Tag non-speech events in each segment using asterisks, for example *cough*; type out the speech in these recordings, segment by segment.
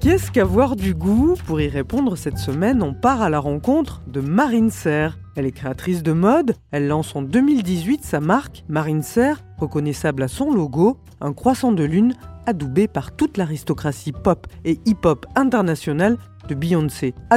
Qu'est-ce qu'avoir du goût Pour y répondre cette semaine, on part à la rencontre de Marine Serre. Elle est créatrice de mode, elle lance en 2018 sa marque Marine Serre, reconnaissable à son logo, un croissant de lune adoubé par toute l'aristocratie pop et hip-hop internationale de Beyoncé à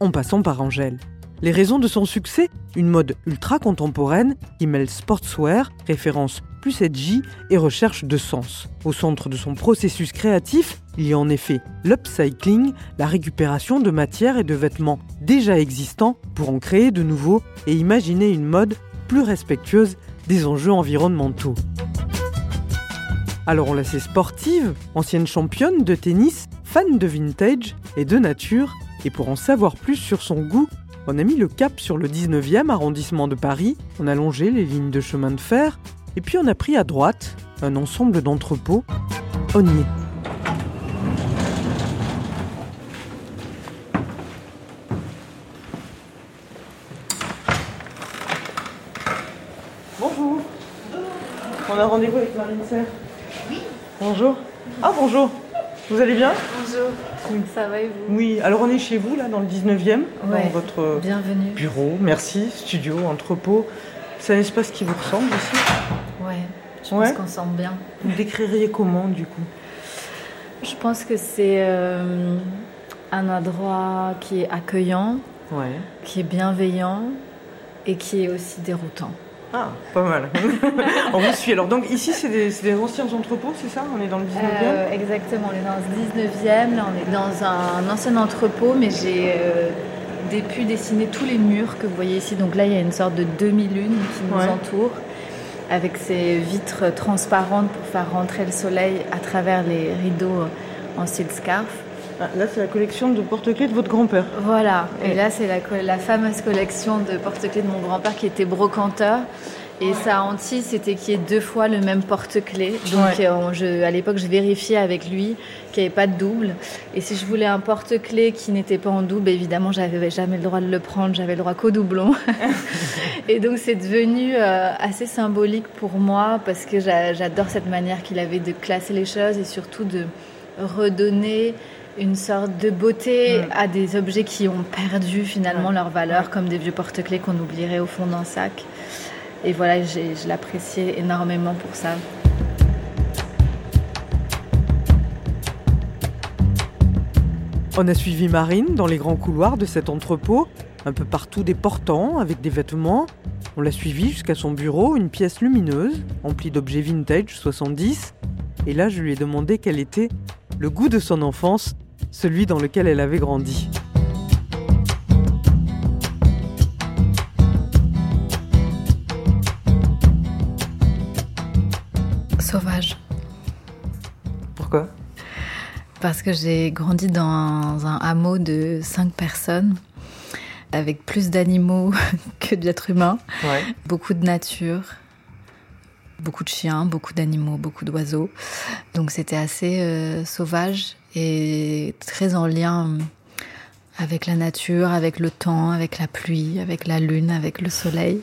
en passant par Angèle. Les raisons de son succès? Une mode ultra contemporaine qui mêle sportswear, référence plus edgy et recherche de sens. Au centre de son processus créatif, il y a en effet l'upcycling, la récupération de matières et de vêtements déjà existants pour en créer de nouveaux et imaginer une mode plus respectueuse des enjeux environnementaux. Alors on la sait sportive, ancienne championne de tennis, fan de vintage et de nature, et pour en savoir plus sur son goût, on a mis le cap sur le 19e arrondissement de Paris, on a longé les lignes de chemin de fer, et puis on a pris à droite un ensemble d'entrepôts. On. Bonjour. On a rendez-vous avec Marine Serre. Oui. Bonjour. Ah bonjour. Vous allez bien? Bonjour. Ça va et vous? Oui, alors on est chez vous là dans le 19e, dans Ouais. votre Bienvenue. bureau, merci, studio, entrepôt. C'est un espace qui vous ressemble ici Ouais. Je Ouais. pense qu'on sent bien. Vous décririez comment du coup? Je pense que c'est euh, un endroit qui est accueillant, Ouais. qui est bienveillant et qui est aussi déroutant. Ah, pas mal. *laughs* on vous suit. Alors donc ici c'est des, anciens entrepôts, c'est ça? On est dans le 19e Euh, exactement, on est dans le 19e, là on est dans un ancien entrepôt, mais j'ai euh, pu dessiner tous les murs que vous voyez ici. Donc là il y a une sorte de demi-lune qui nous entoure, avec ces vitres transparentes pour faire rentrer le soleil à travers les rideaux en style scarf. Ah, Là c'est la collection de porte-clés de votre grand-père. Voilà, et là c'est la, fameuse collection de porte-clés de mon grand-père qui était brocanteur. Et sa hantise, c'était qu'il y ait deux fois le même porte-clés. Donc Ouais. euh, je- à l'époque, je vérifiais avec lui qu'il n'y avait pas de double. Et si je voulais un porte-clés qui n'était pas en double, évidemment, j'avais jamais le droit de le prendre, j'avais le droit qu'au doublon. *laughs* et donc c'est devenu euh, assez symbolique pour moi parce que j'a- j'adore cette manière qu'il avait de classer les choses et surtout de redonner une sorte de beauté Mm. à des objets qui ont perdu finalement leur valeur, comme des vieux porte-clés qu'on oublierait au fond d'un sac. Et voilà, j'ai- je l'appréciais énormément pour ça. On a suivi Marine dans les grands couloirs de cet entrepôt, un peu partout des portants avec des vêtements. On l'a suivi jusqu'à son bureau, une pièce lumineuse, emplie d'objets vintage 70. Et là, je lui ai demandé quel était le goût de son enfance, celui dans lequel elle avait grandi. Sauvage. Pourquoi? Parce que j'ai grandi dans un hameau de cinq personnes, avec plus d'animaux *laughs* que d'êtres humains, Ouais. beaucoup de nature, beaucoup de chiens, beaucoup d'animaux, beaucoup d'oiseaux. Donc c'était assez euh, sauvage et très en lien euh, avec la nature, avec le temps, avec la pluie, avec la lune, avec le soleil.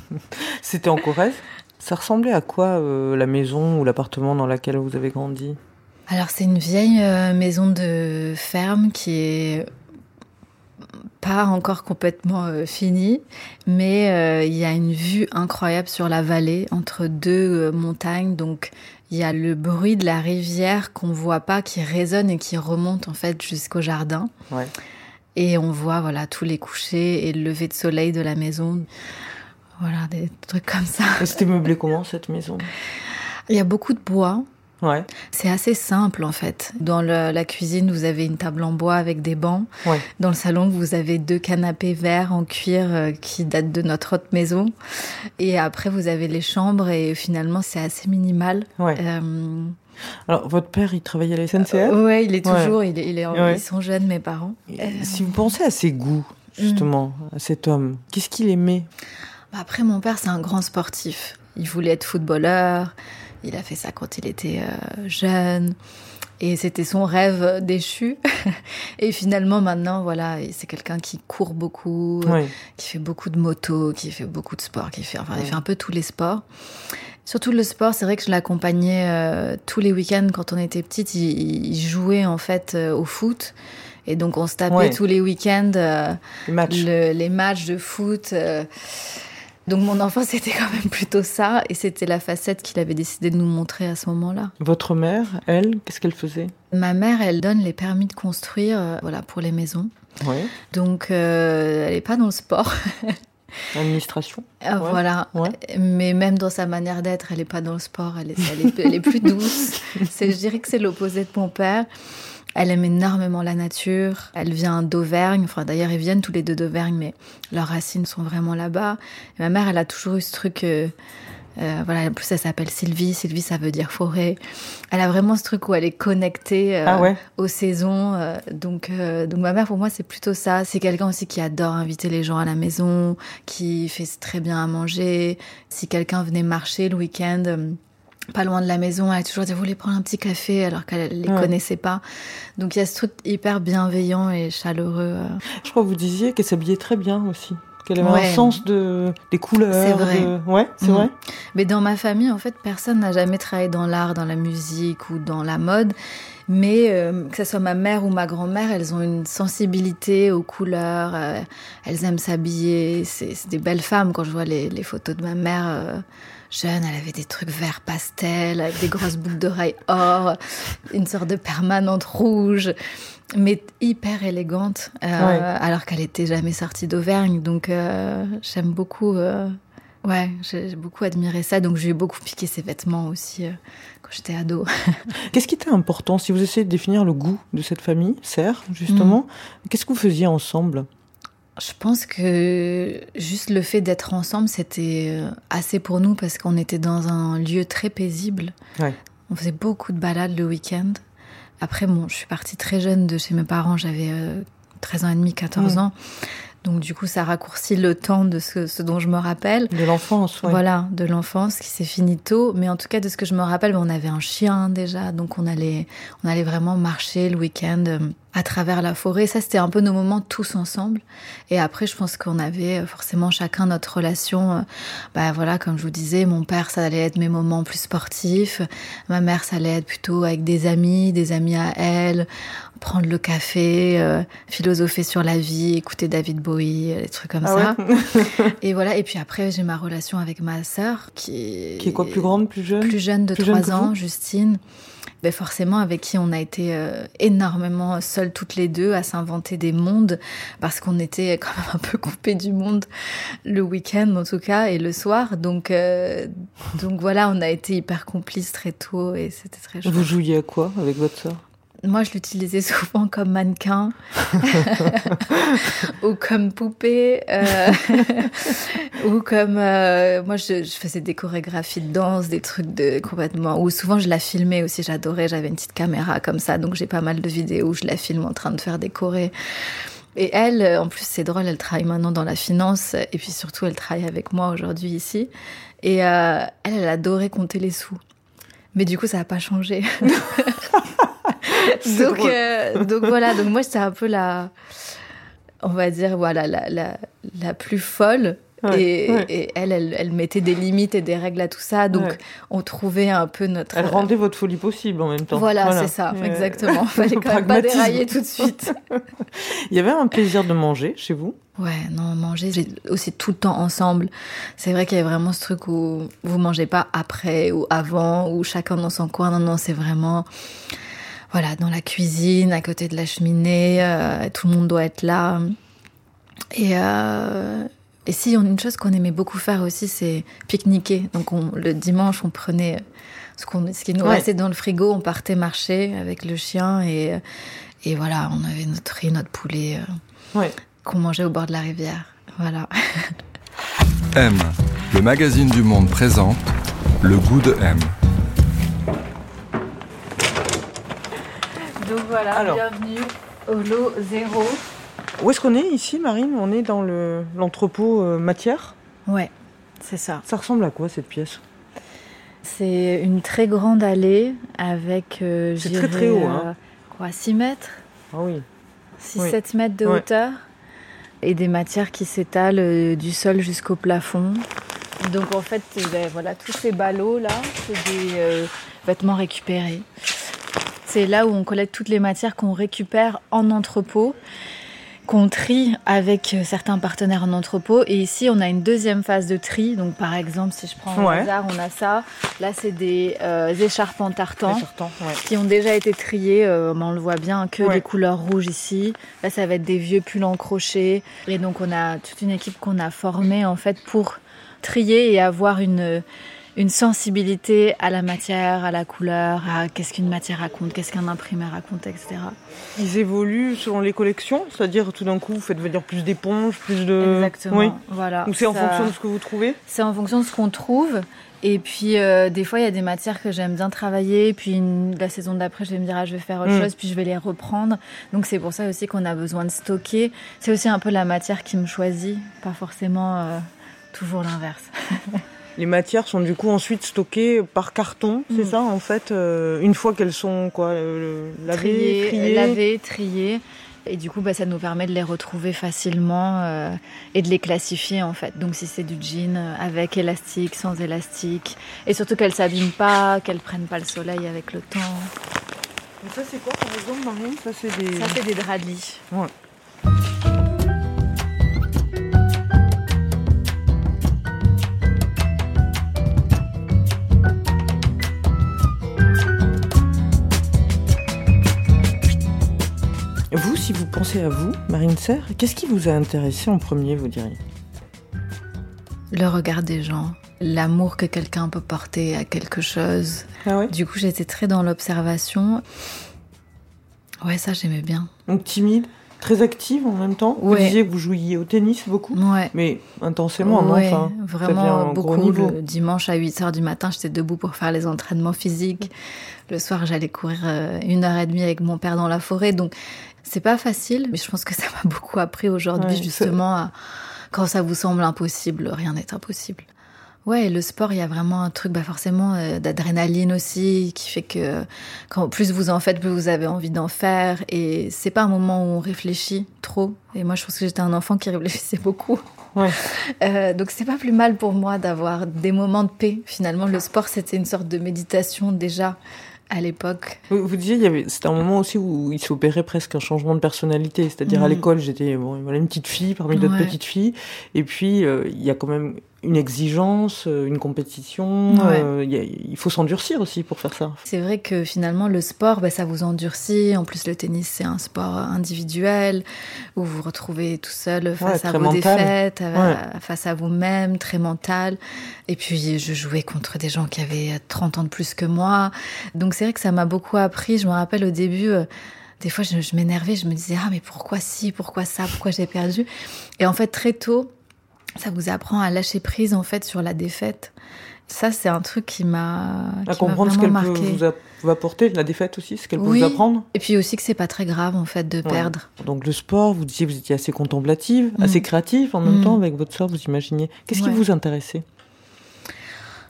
*laughs* C'était en Corrèze? Ça ressemblait à quoi euh, la maison ou l'appartement dans lequel vous avez grandi? Alors c'est une vieille maison de ferme qui est pas encore complètement euh, finie, mais euh, il y a une vue incroyable sur la vallée entre deux euh, montagnes. Donc il y a le bruit de la rivière qu'on voit pas, qui résonne et qui remonte en fait jusqu'au jardin. Ouais. Et on voit voilà tous les couchers et le lever de soleil de la maison. Voilà des trucs comme ça. C'était meublé comment cette maison? Il y a beaucoup de bois. Ouais. C'est assez simple en fait. Dans le- la cuisine, vous avez une table en bois avec des bancs. Ouais. Dans le salon, vous avez deux canapés verts en cuir euh, qui datent de notre autre maison. Et après, vous avez les chambres et finalement, c'est assez minimal. Ouais. Euh, Alors, votre père, il travaillait à la SNCF ouais, il est toujours, il est, il est en- ils sont jeunes, mes parents. Si vous pensez à ses goûts, justement, à cet homme, qu'est-ce qu'il aimait? Bah, Après, mon père, c'est un grand sportif. Il voulait être footballeur. Il a fait ça quand il était euh, jeune. Et c'était son rêve déchu. *laughs* Et finalement, maintenant, voilà, c'est quelqu'un qui court beaucoup, Ouais. qui fait beaucoup de moto, qui fait beaucoup de sport, qui fait, enfin, il fait un peu tous les sports. Surtout le sport, c'est vrai que je l'accompagnais euh, tous les week-ends quand on était petite. Il, il jouait en fait euh, au foot. Et donc on se tapait tous les week-ends euh, le- les matchs de foot. Donc mon enfance, *laughs* c'était quand même plutôt ça. Et c'était la facette qu'il avait décidé de nous montrer à ce moment-là. Votre mère, elle, qu'est-ce qu'elle faisait? Ma mère, elle donne les permis de construire euh, voilà, pour les maisons. Ouais. Donc euh, elle n'est pas dans le sport. *laughs* Administration. Euh, Ouais. Voilà. Ouais. Mais même dans sa manière d'être, elle n'est pas dans le sport. Elle est, elle est, elle est plus douce. *laughs* C'est, je dirais que c'est l'opposé de mon père. Elle aime énormément la nature. Elle vient d'Auvergne. Enfin, d'ailleurs, ils viennent tous les deux d'Auvergne, mais leurs racines sont vraiment là-bas. Ma mère, elle a toujours eu ce truc. euh, euh, voilà, en plus, elle s'appelle Sylvie. Sylvie, ça veut dire forêt. Elle a vraiment ce truc où elle est connectée euh, Ah ouais aux saisons. euh, donc, euh, donc, ma mère, pour moi, c'est plutôt ça. C'est quelqu'un aussi qui adore inviter les gens à la maison, qui fait très bien à manger. Si quelqu'un venait marcher le week-end, pas loin de la maison, elle a toujours dit, vous voulez prendre un petit café alors qu'elle les Ouais. connaissait pas. Donc, il y a ce truc hyper bienveillant et chaleureux. euh. Je crois que vous disiez qu'elle s'habillait très bien aussi. Qu'elle avait Ouais. un sens de, des couleurs. C'est vrai. de- Ouais, c'est Mhm. vrai. Mais dans ma famille, en fait, personne n'a jamais travaillé dans l'art, dans la musique ou dans la mode. Mais euh, que ce soit ma mère ou ma grand-mère, elles ont une sensibilité aux couleurs. euh, elles aiment s'habiller. C'est c'est des belles femmes. Quand je vois les, les photos de ma mère euh, jeune, elle avait des trucs vert pastel, avec des grosses boucles d'oreilles or, une sorte de permanente rouge, mais hyper élégante, euh, Ouais. alors qu'elle était jamais sortie d'Auvergne. Donc euh, j'aime beaucoup. euh, Ouais, j'ai beaucoup admiré ça, donc j'ai beaucoup piqué ses vêtements aussi quand j'étais ado. *laughs* Qu'est-ce qui était important? Si vous essayez de définir le goût de cette famille, Serre, justement Mm. Qu'est-ce que vous faisiez ensemble? Je pense que juste le fait d'être ensemble, c'était euh, assez pour nous parce qu'on était dans un lieu très paisible. Ouais. On faisait beaucoup de balades le week-end. Après, bon, je suis partie très jeune de chez mes parents, j'avais euh, 13 ans et demi, 14 Mm. ans. Donc du coup, ça raccourcit le temps de ce, ce dont je me rappelle. De l'enfance, ouais. Voilà, de l'enfance qui s'est fini tôt. Mais en tout cas, de ce que je me rappelle, on avait un chien déjà, donc on allait, on allait vraiment marcher le week-end euh, à travers la forêt. Ça, c'était un peu nos moments tous ensemble. Et après, je pense qu'on avait euh, forcément chacun notre relation. euh, Bah voilà, comme je vous disais, mon père, ça allait être mes moments plus sportifs. Ma mère, ça allait être plutôt avec des amis, des amis à elle, prendre le café, euh, philosopher sur la vie, écouter David Bowie, des trucs comme Ah ça. ouais *laughs* Et voilà, et puis après, j'ai ma relation avec ma sœur, qui est, Qui est quoi, plus grande, plus jeune? Plus jeune de Plus jeune 3 que ans, Justine. Ben forcément, avec qui on a été euh, énormément seules toutes les deux à s'inventer des mondes, parce qu'on était quand même un peu coupés du monde le week-end en tout cas, et le soir. Donc, euh, donc voilà, on a été hyper complices très tôt, et c'était très chouette. Vous jouiez à quoi avec votre sœur Moi, je l'utilisais *laughs* souvent comme mannequin *laughs* ou comme poupée euh, *laughs* ou comme euh, moi, je, faisais des chorégraphies de danse, des trucs de complètement. Ou souvent, je la filmais aussi. J'adorais. J'avais une petite caméra comme ça, donc j'ai pas mal de vidéos où je la filme en train de faire des chorés. Et elle, en plus, c'est drôle. Elle travaille maintenant dans la finance et puis surtout, elle travaille avec moi aujourd'hui ici. Et euh, elle, elle adorait compter les sous. Mais du coup, ça n'a pas changé. *laughs* Donc, euh, donc voilà, donc moi j'étais un peu la, on va dire voilà la, la, la plus folle. Ouais, et, ouais. et elle, elle, elle mettait des limites et des règles à tout ça, donc Ouais. on trouvait un peu notre. Elle rendait votre folie possible en même temps. Voilà, c'est ça, Euh, exactement. *laughs* Fallait quand même pas dérailler tout de suite. *laughs* Il y avait un plaisir de manger chez vous? Ouais, non, manger, aussi tout le temps ensemble. C'est vrai qu'il y a vraiment ce truc où vous mangez pas après ou avant, ou chacun dans son coin. Non, non, c'est vraiment, voilà, dans la cuisine, à côté de la cheminée, euh, tout le monde doit être là. Et euh, Et si, une chose qu'on aimait beaucoup faire aussi, c'est pique-niquer. Donc on, le dimanche, on prenait ce, qu'on, ce qui nous Ouais. restait dans le frigo, on partait marcher avec le chien et, et voilà, on avait notre riz, notre poulet euh, Ouais. qu'on mangeait au bord de la rivière. Voilà. *laughs* M, le magazine du monde présente le goût de M. Donc voilà, Alors. bienvenue au lot zéro. Où est-ce qu'on est ici, Marine? On est dans le, l'entrepôt euh, matière? Ouais, c'est ça. Ça ressemble à quoi cette pièce? C'est une très grande allée avec, euh, C'est très, très haut, hein. euh, quoi, 6 mètres? Ah oui. 6-7 mètres de Ouais. hauteur et des matières qui s'étalent du sol jusqu'au plafond. Donc en fait, euh, ben, voilà, tous ces ballots là, c'est des euh, vêtements récupérés. C'est là où on collecte toutes les matières qu'on récupère en entrepôt, qu'on trie avec euh, certains partenaires en entrepôt. Et ici, on a une deuxième phase de tri. Donc par exemple, si je prends Ouais. au hasard, on a ça. Là, c'est des euh, écharpes en tartan ouais. qui ont déjà été triés, euh, mais on le voit bien, que Ouais. des couleurs rouges ici. Là, ça va être des vieux pulls en crochet. Et donc, on a toute une équipe qu'on a formée, en fait, pour trier et avoir une, une sensibilité à la matière, à la couleur, à qu'est-ce qu'une matière raconte, qu'est-ce qu'un imprimé raconte, etc. Ils évoluent selon les collections, c'est-à-dire tout d'un coup vous faites venir plus d'éponges, plus de. Exactement. Oui. Voilà. Ou c'est en fonction de ce que vous trouvez C'est en fonction de ce qu'on trouve. Et puis, euh, des fois, il y a des matières que j'aime bien travailler. Puis, une- la saison d'après, je vais me dire, ah, je vais faire autre Mm. chose. Puis, je vais les reprendre. Donc, c'est pour ça aussi qu'on a besoin de stocker. C'est aussi un peu la matière qui me choisit, pas forcément euh, toujours l'inverse. *laughs* Les matières sont du coup ensuite stockées par carton, c'est Mm. ça en fait, euh, une fois qu'elles sont quoi, euh, lavées, triées. laver, trier. Et du coup, bah, ça nous permet de les retrouver facilement euh, et de les classifier en fait. Donc, si c'est du jean avec élastique, sans élastique, et surtout qu'elles s'abîment pas, qu'elles prennent pas le soleil avec le temps. Ça c'est quoi par exemple Marine? Ça c'est des. Ça, c'est des draps de lit. Ouais. Vous, si vous pensez à vous, Marine Serre, qu'est-ce qui vous a intéressé en premier, vous diriez? Le regard des gens, l'amour que quelqu'un peut porter à quelque chose. Ah ouais? Du coup, j'étais très dans l'observation. Ouais, ça, j'aimais bien. Donc timide, très active en même temps. Vous disiez que vous jouiez au tennis beaucoup, Ouais. mais intensément, Ouais, enfin, vraiment beaucoup. Le dimanche à 8 h du matin, j'étais debout pour faire les entraînements physiques. Le soir, j'allais courir euh, une heure et demie avec mon père dans la forêt. Donc, c'est pas facile, mais je pense que ça m'a *laughs* beaucoup appris aujourd'hui, Ouais, justement, à- quand ça vous semble impossible, rien n'est impossible. Ouais, et le sport, il y a vraiment un truc, bah forcément, euh, d'adrénaline aussi, qui fait que quand plus vous en faites, plus vous avez envie d'en faire. Et c'est pas un moment où on réfléchit trop. Et moi, je pense que j'étais un enfant qui réfléchissait beaucoup. Ouais. *laughs* Euh, donc c'est pas plus mal pour moi d'avoir des moments de paix. Finalement, le sport, c'était une sorte de méditation déjà à l'époque. Vous, vous disiez, il y avait, c'était un moment aussi où il s'opérait presque un changement de personnalité. C'est-à-dire à Mhm. l'école, j'étais bon, une petite fille parmi d'autres Ouais. petites filles. Et puis, euh, il y a quand même une exigence, euh, une compétition. Ouais. euh, il y a- il faut s'endurcir aussi pour faire ça. C'est vrai que finalement, le sport, bah, ça vous endurcit. En plus, le tennis, c'est un sport individuel où vous vous retrouvez tout seul face à vos mental. défaites, face à vous-même, très mental. Et puis, je jouais contre des gens qui avaient 30 ans de plus que moi. Donc, c'est vrai que ça m'a beaucoup appris. Je me rappelle au début, euh, des fois, je, je m'énervais. Je me disais, ah, mais pourquoi ci, pourquoi ça, pourquoi j'ai perdu Et en fait, très tôt, ça vous apprend à lâcher prise, en fait, sur la défaite. Ça, c'est un truc qui m'a À qui m'a comprendre ce qu'elle peut marqué. vous, a- vous apporter, la défaite aussi, ce qu'elle peut Oui. vous apprendre. Et puis aussi que c'est pas très grave en fait de Ouais. perdre. Donc le sport, vous disiez, vous étiez assez contemplative, Mm. assez créative en même Mm. temps avec votre soeur, vous imaginez. Qu'est-ce qui vous intéressait?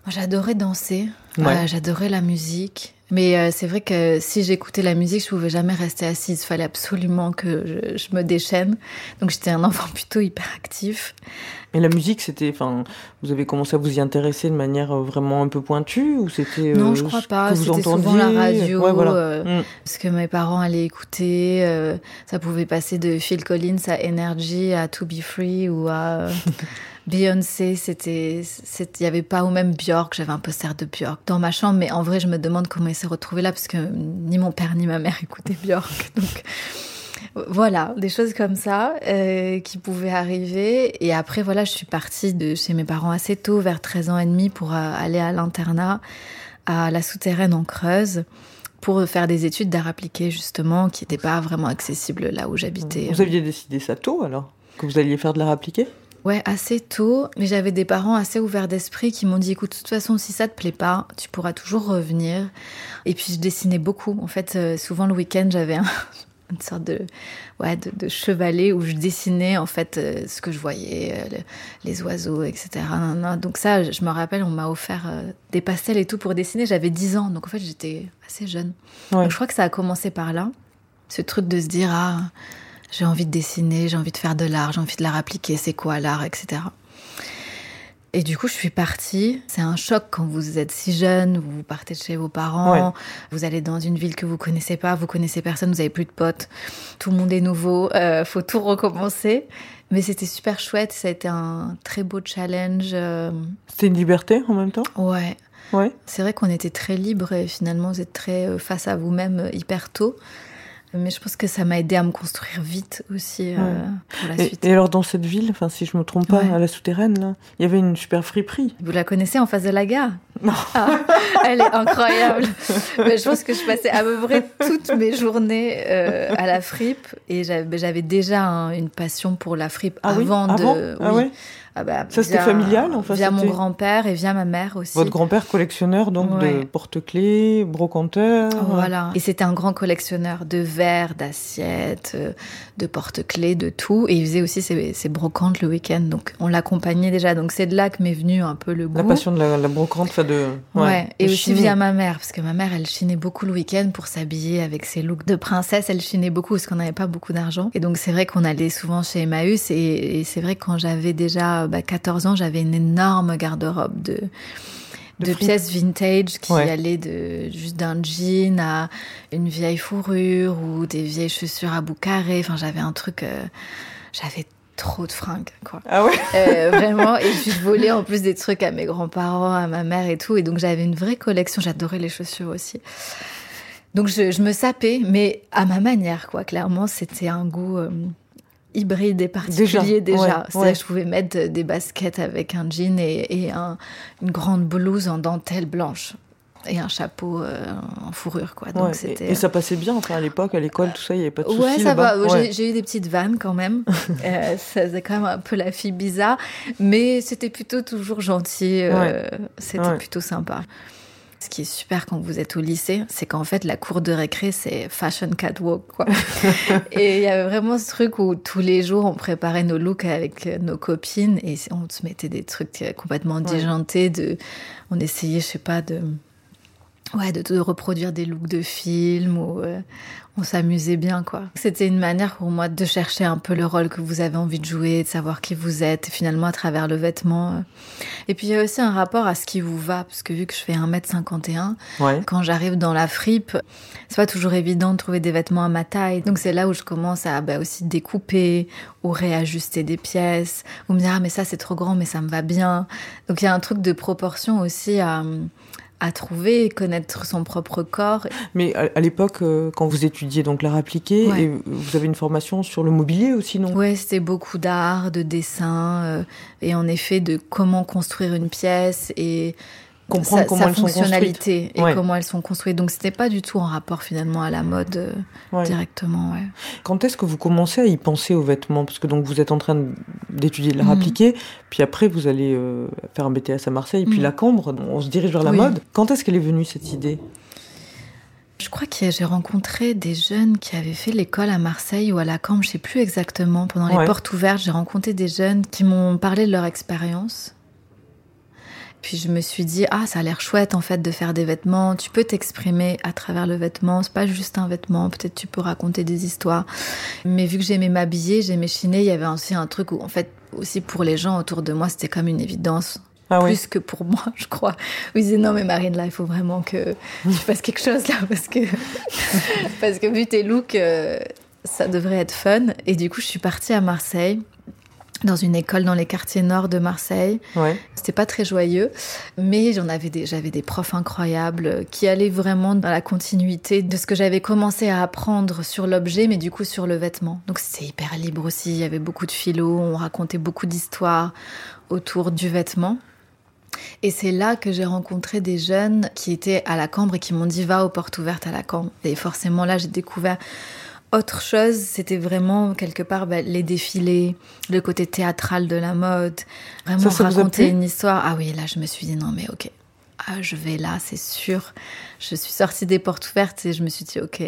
J'adorais danser, Ouais. Euh, j'adorais la musique. Mais euh, c'est vrai que si j'écoutais la musique, je pouvais jamais rester assise. Il fallait absolument que je, je me déchaîne. Donc j'étais un *laughs* enfant plutôt hyperactif. Et la musique, c'était, enfin, vous avez commencé à vous y intéresser de manière euh, vraiment un peu pointue ou c'était Non, euh, je crois pas. C'était souvent la radio, Ouais, voilà. euh, Mm. Ce que mes parents allaient écouter, euh, ça pouvait passer de Phil Collins à Energy à To Be Free ou à euh, *laughs* Beyoncé. C'était, il y avait pas ou même Björk. J'avais un poster de Björk dans ma chambre, mais en vrai, je me demande comment il s'est retrouvé là parce que ni mon père ni ma mère *laughs* écoutaient Björk. Donc, Voilà, des choses comme ça euh, qui pouvaient arriver. Et après, voilà, je suis partie de chez mes parents assez tôt, vers 13 ans et demi, pour euh, aller à l'internat à la souterraine en Creuse pour faire des études d'art appliqué, justement, qui n'étaient pas vraiment accessibles là où j'habitais. Vous aviez décidé ça tôt, alors? Que vous alliez faire de l'art appliqué? Ouais, assez tôt, mais j'avais des parents assez ouverts d'esprit qui m'ont dit écoute, de toute façon, si ça te plaît pas, tu pourras toujours revenir. Et puis je dessinais beaucoup. En fait, euh, souvent le week-end, j'avais un, *laughs* une sorte de, ouais, de, de, chevalet où je dessinais en fait euh, ce que je voyais, euh, les, les, oiseaux, etc. Donc ça, je me rappelle, on m'a offert euh, des pastels et tout pour dessiner. J'avais 10 ans, donc en fait j'étais assez jeune. Ouais. Donc je crois que ça a commencé par là, ce truc de se dire ah j'ai envie de dessiner, j'ai envie de faire de l'art, j'ai envie de l'art appliqué, c'est quoi l'art, etc. Et du coup, je suis partie. C'est un choc quand vous êtes si jeune, vous partez de chez vos parents, ouais. vous allez dans une ville que vous connaissez pas, vous connaissez personne, vous avez plus de potes, tout le monde est nouveau, euh, faut tout recommencer. Mais c'était super chouette, ça a été un très beau challenge. euh. C'était une liberté en même temps? Ouais. Ouais. C'est vrai qu'on était très libre et finalement vous êtes très euh, face à vous-même euh, hyper tôt. Mais je pense que ça m'a aidé à me construire vite aussi euh, Ouais. pour la Et, suite. et alors dans cette ville, enfin si je me trompe pas, Ouais. à la souterraine, là, il y avait une super friperie. Vous la connaissez en face de la gare? Non. Ah, Elle est incroyable. *laughs* Mais je pense que je passais à peu près toutes mes journées euh, à la fripe et j'avais déjà un- une passion pour la fripe Ah oui? avant de. Ah oui. ouais? Ah bah, Ça, c'était familial, enfin, Via mon grand-père et via ma mère aussi. Votre grand-père collectionneur donc de porte-clés, brocanteur. Voilà. Et c'était un grand collectionneur de verres, d'assiettes, euh, de porte-clés, de tout. Et il faisait aussi ses, ses brocantes le week-end. Donc on l'accompagnait déjà. Donc c'est de là que m'est venu un peu le goût. La passion de la, la brocante, enfin de. Ouais, et de aussi chiner. via ma mère, parce que ma mère, elle chinait beaucoup le week-end pour s'habiller avec ses looks de princesse. Elle chinait beaucoup parce qu'on n'avait pas beaucoup d'argent. Et donc, c'est vrai qu'on allait souvent chez Emmaüs. Et, et c'est vrai que quand j'avais déjà bah, 14 ans, j'avais une énorme garde-robe de, De de fripe. pièces vintage qui Ouais. allaient de, juste d'un jean à une vieille fourrure ou des vieilles chaussures à bout carré. Enfin, j'avais un truc. euh, j'avais trop de fringues, quoi. Ah ouais? Euh, vraiment. Et puis je volais en plus des trucs à mes grands-parents, à ma mère et tout. Et donc j'avais une vraie collection. J'adorais les chaussures aussi. Donc je, je me sapais, mais à ma manière, quoi. Clairement, c'était un goût euh, hybride et particulier déjà. ouais, C'est-à-dire ouais. que je pouvais mettre des baskets avec un jean et, et un- une grande blouse en dentelle blanche. Et un chapeau euh, en fourrure, quoi. Donc Ouais, c'était. et, et ça passait bien, enfin à l'époque, à l'école, tout ça, il n'y avait pas de soucis. Ouais, ça va. J'ai- Ouais. J'ai eu des petites vannes quand même. *laughs* euh, ça faisait quand même un peu la fille bizarre. Mais c'était plutôt toujours gentil. euh, C'était plutôt sympa. Ce qui est super quand vous êtes au lycée, c'est qu'en fait, la cour de récré, c'est fashion catwalk, quoi. *laughs* et il y avait vraiment ce truc où tous les jours, on préparait nos looks avec euh, nos copines et on se mettait des trucs euh, complètement déjantés. De, on essayait, je sais pas, de, ouais, de, de reproduire des looks de films ou euh, on s'amusait bien, quoi. C'était une manière pour moi de chercher un peu le rôle que vous avez envie de jouer, de savoir qui vous êtes, finalement à travers le vêtement. euh. Et puis il y a aussi un rapport à ce qui vous va, parce que vu que je fais 1m51, Ouais. quand j'arrive dans la fripe, c'est pas toujours évident de trouver des vêtements à ma taille. Donc c'est là où je commence à bah, aussi découper ou réajuster des pièces, ou me dire ah mais ça c'est trop grand mais ça me va bien. Donc il y a un truc de proportion aussi à, à trouver, connaître son propre corps. Mais à, l'époque, euh, quand vous étudiez donc l'art appliqué, Ouais. et vous avez une formation sur le mobilier aussi, non? Ouais, c'était beaucoup d'art, de dessin, euh, et en effet de comment construire une pièce et Comprendre sa, comment sa elles sont fonctionnalité et Ouais. comment elles sont construites. Donc c'était pas du tout en rapport finalement à la mode euh, Ouais. directement. Ouais. Quand est-ce que vous commencez à y penser aux vêtements? Parce que donc vous êtes en train d'étudier de l'art Mhm. appliqué, puis après vous allez euh, faire un BTS à Marseille, puis Mhm. la Cambre, on se dirige vers la Oui. mode. Quand est-ce qu'elle est venue cette idée? Je crois que j'ai rencontré des jeunes qui avaient fait l'école à Marseille ou à la Cambre, je sais plus exactement. Pendant les portes ouvertes, j'ai rencontré des jeunes qui m'ont parlé de leur expérience. Puis je me suis dit, ah, ça a l'air chouette en fait de faire des vêtements. Tu peux t'exprimer à travers le vêtement. C'est pas juste un vêtement. Peut-être tu peux raconter des histoires. Mais vu que j'aimais m'habiller, j'aimais chiner, il y avait aussi un truc où en fait, aussi pour les gens autour de moi, c'était comme une évidence Ah oui. plus que pour moi, *laughs* je crois. Ils disaient non mais Marine là, il faut vraiment que tu *laughs* fasses quelque chose là parce que parce que vu tes looks, euh, ça devrait être fun. Et du coup, je suis partie à Marseille dans une école dans les quartiers nord de Marseille. Ouais. C'était pas très joyeux, mais j'en avais des, j'avais des profs incroyables qui allaient vraiment dans la continuité de ce que j'avais commencé à apprendre sur l'objet, mais du coup sur le vêtement. Donc c'était hyper libre aussi. Il y avait beaucoup de philo, on racontait beaucoup d'histoires autour du vêtement. Et c'est là que j'ai rencontré des jeunes qui étaient à la Cambre et qui m'ont dit va aux portes ouvertes à la Cambre. Et forcément là, j'ai découvert autre chose, c'était vraiment quelque part bah, les défilés, le côté théâtral de la mode, vraiment Ça, ça raconter une histoire. Ah oui, là je me suis dit non mais ok, ah je vais là, c'est sûr. Je suis sortie des portes ouvertes et je me suis dit ok,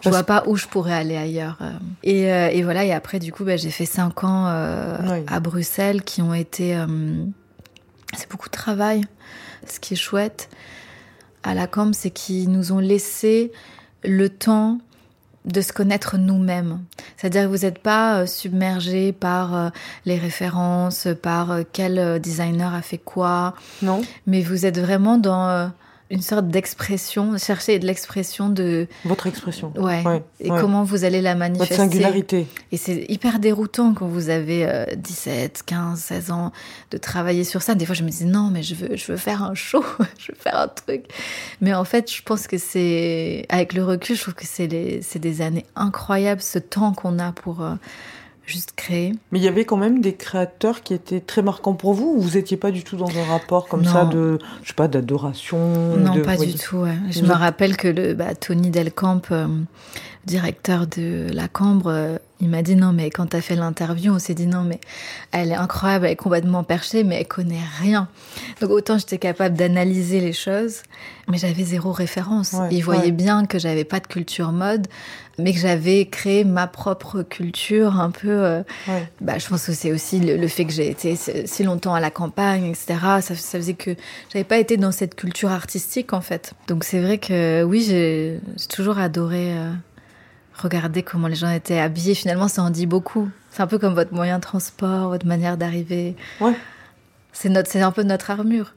je vois pas où je pourrais aller ailleurs. Et, euh, et voilà, et après du coup bah, j'ai fait cinq ans euh, Oui. à Bruxelles qui ont été, euh, c'est beaucoup de travail. Ce qui est chouette à la CAM, c'est qu'ils nous ont laissé le temps de se connaître nous-mêmes. C'est-à-dire que vous n'êtes pas euh, submergé par euh, les références, par euh, quel designer a fait quoi, Non mais vous êtes vraiment dans une sorte d'expression, chercher de l'expression de... Votre expression. Ouais. Ouais, Et ouais. comment vous allez la Votre manifester. singularité. Et c'est hyper déroutant quand vous avez euh, 17, 15, 16 ans de travailler sur ça. Des fois, je me dis non, mais je veux, je veux faire un show, *laughs* je veux faire un truc. Mais en fait, je pense que c'est, avec le recul, je trouve que c'est des années incroyables, ce temps qu'on a pour euh, juste créer. Mais il y avait quand même des créateurs qui étaient très marquants pour vous ou vous étiez pas du tout dans un rapport comme Non. ça de, je sais pas, d'adoration Non, de- pas du tout. ouais. Je Vous me êtes- rappelle que le bah, Tony Delcamp, euh, directeur de la Cambre, euh, il m'a dit non, mais quand t'as fait l'interview, on s'est dit non, mais elle est incroyable, elle est complètement perchée, mais elle connaît rien. Donc autant j'étais capable d'analyser les choses, mais j'avais zéro référence. Ouais, il voyait ouais. bien que j'avais pas de culture mode, mais que j'avais créé ma propre culture un peu. euh, Ouais. bah, je pense que c'est aussi le, le fait que j'ai été si longtemps à la campagne, etc. Ça, ça faisait que j'avais pas été dans cette culture artistique en fait. Donc c'est vrai que oui, j'ai j'ai toujours adoré euh, regarder comment les gens étaient habillés. Finalement, ça en dit beaucoup. C'est un peu comme votre moyen de transport, votre manière d'arriver. Ouais. C'est notre, c'est un peu notre armure.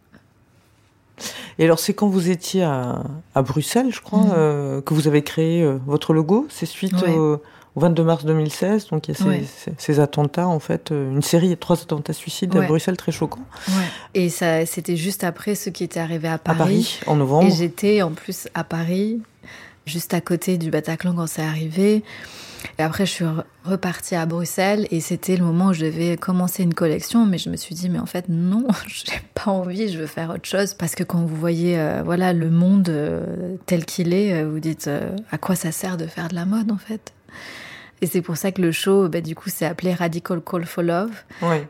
Et alors, c'est quand vous étiez à, à Bruxelles, je crois, Mhm. euh, que vous avez créé euh, votre logo. C'est suite Ouais. au, au 22 mars 2016. Donc, il y a ces, Ouais. ces- ces attentats, en fait, euh, une série de trois attentats suicides à. Bruxelles très choquants. Et ça, c'était juste après ce qui était arrivé à À Paris. Paris, en novembre. Et j'étais en plus à Paris, juste à côté du Bataclan quand c'est arrivé. Et après, je suis re- repartie à Bruxelles et c'était le moment où je devais commencer une collection. Mais je me suis dit, mais en fait, non, *laughs* j'ai pas envie, je veux faire autre chose. Parce que quand vous voyez euh, voilà, le monde euh, tel qu'il est, euh, vous dites, à quoi ça sert de faire de la mode en fait? Et c'est pour ça que le show, bah, du coup, s'est appelé Radical Call for Love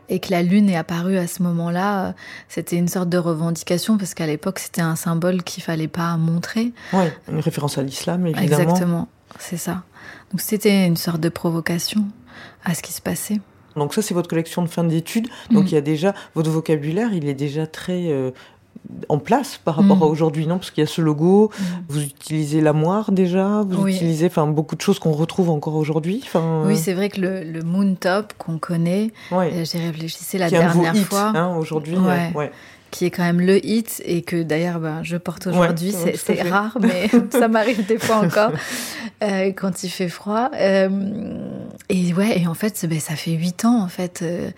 et que la lune est apparue à ce moment-là, c'était une sorte de revendication parce qu'à l'époque c'était un symbole qu'il fallait pas montrer. Ouais, une référence à l'islam, évidemment. Exactement, c'est ça. Donc c'était une sorte de provocation à ce qui se passait. Donc ça, c'est votre collection de fin d'études. Donc Mhm. il y a déjà votre vocabulaire, il est déjà très euh, en place par rapport à aujourd'hui, non? Parce qu'il y a ce logo. Vous utilisez la moire déjà. Vous Oui. utilisez, enfin, beaucoup de choses qu'on retrouve encore aujourd'hui. Oui, c'est vrai que le, le moon top qu'on connaît, ouais. euh, j'y réfléchissais la dernière fois, hein, aujourd'hui. Ouais. euh, ouais. Qui est quand même le hit et que d'ailleurs ben, je porte aujourd'hui. Ouais, c'est rare, mais *laughs* *laughs* ça m'arrive des fois encore euh, quand il fait froid. Euh, et ouais, et en fait, ben, ça fait huit ans en fait euh,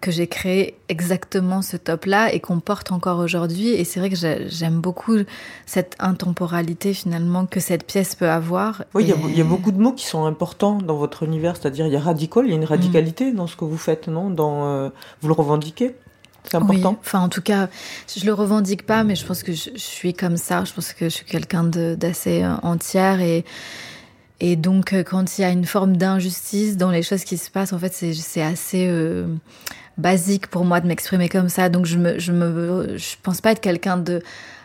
que j'ai créé exactement ce top-là et qu'on porte encore aujourd'hui. Et c'est vrai que j'ai- j'aime beaucoup cette intemporalité finalement que cette pièce peut avoir. Oui, il y, a- Et- il y a beaucoup de mots qui sont importants dans votre univers, c'est-à-dire il y a radical, il y a une radicalité dans ce que vous faites, non? Dans, Vous le revendiquez? C'est important enfin en tout cas, je le revendique pas, mais je pense que je, suis comme ça. Je pense que je suis quelqu'un d'assez euh, entière et et donc euh, quand il y a une forme d'injustice dans les choses qui se passent, en fait, c'est c'est assez euh, basique pour moi de m'exprimer comme ça. Donc je me je me je pense pas être quelqu'un de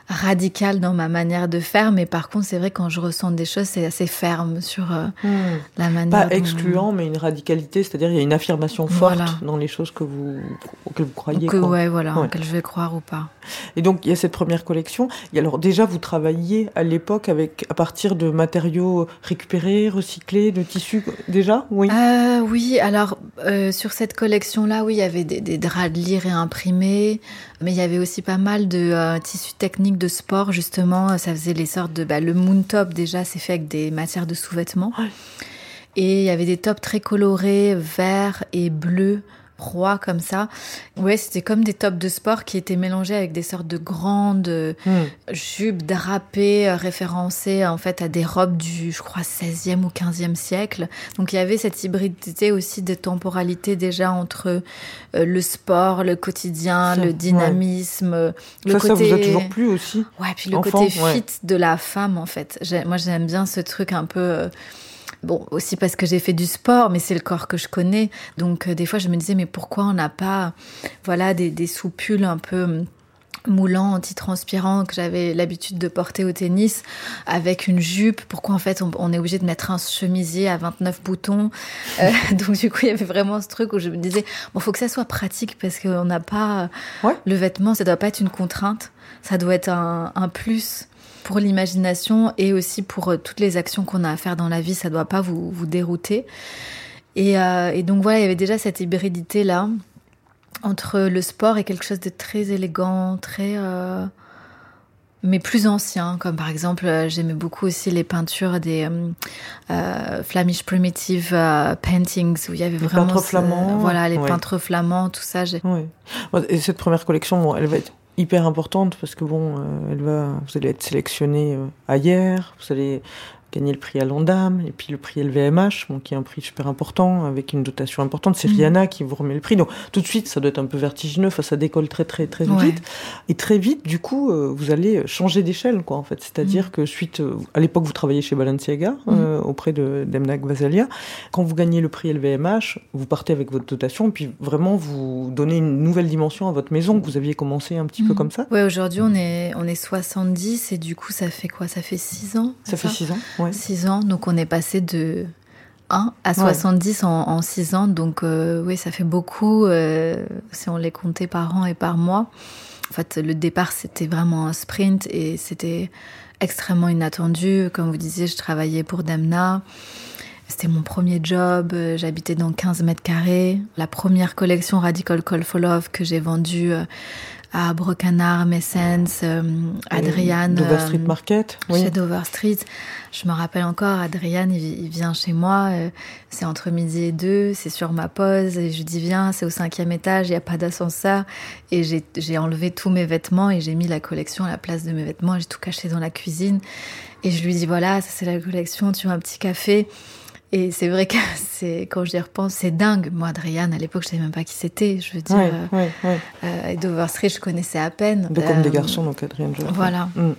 radical dans ma manière de faire, mais par contre, c'est vrai quand je ressens des choses, c'est assez ferme sur euh, Hmm. la manière. Pas dont- excluant, mais une radicalité, c'est-à-dire il y a une affirmation forte Voilà. dans les choses que vous, auxquelles vous croyez. que, quoi. ouais, voilà, Ouais. auquel je vais croire ou pas. Et donc il y a cette première collection. Et alors déjà vous travailliez à l'époque avec à partir de matériaux récupérés, recyclés, de tissus déjà, oui? Euh, oui, alors euh, sur cette collection-là, oui, il y avait des, des draps de lit réimprimés, mais il y avait aussi pas mal de tissus techniques de sport, justement. Ça faisait les sortes de... Bah, le moon top, déjà, c'est fait avec des matières de sous-vêtements. Et il y avait des tops très colorés, verts et bleus, roi comme ça. Ouais, c'était comme des tops de sport qui étaient mélangés avec des sortes de grandes Hmm. jupes drapées euh, référencées en fait à des robes du, je crois, 16e ou 15e siècle. Donc il y avait cette hybridité aussi de temporalité déjà entre euh, le sport, le quotidien, Ça, le dynamisme, euh, le ça, côté... ça vous a toujours plu aussi Ouais, puis le Enfant, côté fit ouais. de la femme, en fait. Moi, j'aime bien ce truc un peu. euh, Bon, aussi parce que j'ai fait du sport, mais c'est le corps que je connais. Donc, euh, des fois, je me disais, mais pourquoi on n'a pas, voilà, des, des soupules un peu hum, moulants, antitranspirants que j'avais l'habitude de porter au tennis avec une jupe? Pourquoi en fait on, on est obligé de mettre un chemisier à 29 boutons? Euh, *laughs* Donc du coup il y avait vraiment ce truc où je me disais bon faut que ça soit pratique parce qu'on n'a pas Ouais. le vêtement, ça doit pas être une contrainte, ça doit être un, un plus pour l'imagination et aussi pour euh, toutes les actions qu'on a à faire dans la vie, ça doit pas vous, vous dérouter. Et, euh, et donc voilà, il y avait déjà cette hybridité là entre le sport et quelque chose de très élégant, très euh, mais plus ancien, comme par exemple, j'aimais beaucoup aussi les peintures des euh, Flemish Primitive Paintings, où il y avait Les vraiment... peintres ce- flamands, Voilà, les ouais. peintres flamands, tout ça. Ouais. Et cette première collection, elle va être hyper importante parce que bon, euh, elle va, vous allez être sélectionné ailleurs, vous allez gagner le prix à l'Ondam et puis le prix LVMH, bon, qui est un prix super important avec une dotation importante. C'est Mhm. Rihanna qui vous remet le prix. Donc tout de suite, ça doit être un peu vertigineux. Enfin, ça décolle très très très Ouais. vite. Et très vite, du coup, euh, vous allez changer d'échelle, quoi, en fait. C'est-à-dire Mhm. que suite, euh, à l'époque, vous travailliez chez Balenciaga euh, auprès de d'Emna Gvasalia. Quand vous gagnez le prix LVMH, vous partez avec votre dotation, puis vraiment vous donnez une nouvelle dimension à votre maison que vous aviez commencé un petit peu comme ça. Ouais, aujourd'hui, on est, on est 70 et du coup, ça fait quoi? Ça fait 6 ans Ça fait six ans. Ouais. 6 ans, donc on est passé de 1 à Ouais. 70 en, en 6 ans, donc euh, oui, ça fait beaucoup euh, si on les comptait par an et par mois. En fait, le départ, c'était vraiment un sprint et c'était extrêmement inattendu. Comme vous disiez, je travaillais pour Damna. C'était mon premier job, euh, j'habitais dans 15 mètres carrés. La première collection Radical Call for Love que j'ai vendue à Brocanard, Messens, euh, Adrian. Dover Street euh, Market. Oui. chez Dover Street. Je me rappelle encore, Adrian, il, il vient chez moi, euh, c'est entre midi et deux, c'est sur ma pause, et je lui dis viens, c'est au cinquième étage, il n'y a pas d'ascenseur. Et j'ai enlevé tous mes vêtements et j'ai mis la collection à la place de mes vêtements, j'ai tout caché dans la cuisine. Et je lui dis voilà, ça c'est la collection, tu veux un petit café? Et c'est vrai que *laughs* c'est quand j'y repense, c'est dingue. Moi, Adrian, à l'époque, je savais même pas qui c'était. Je veux dire, Ouais, euh, ouais, ouais. euh, et Dover Street, je connaissais à peine. De comme des Euh, garçons, donc Adrien Jones. Voilà. Mm.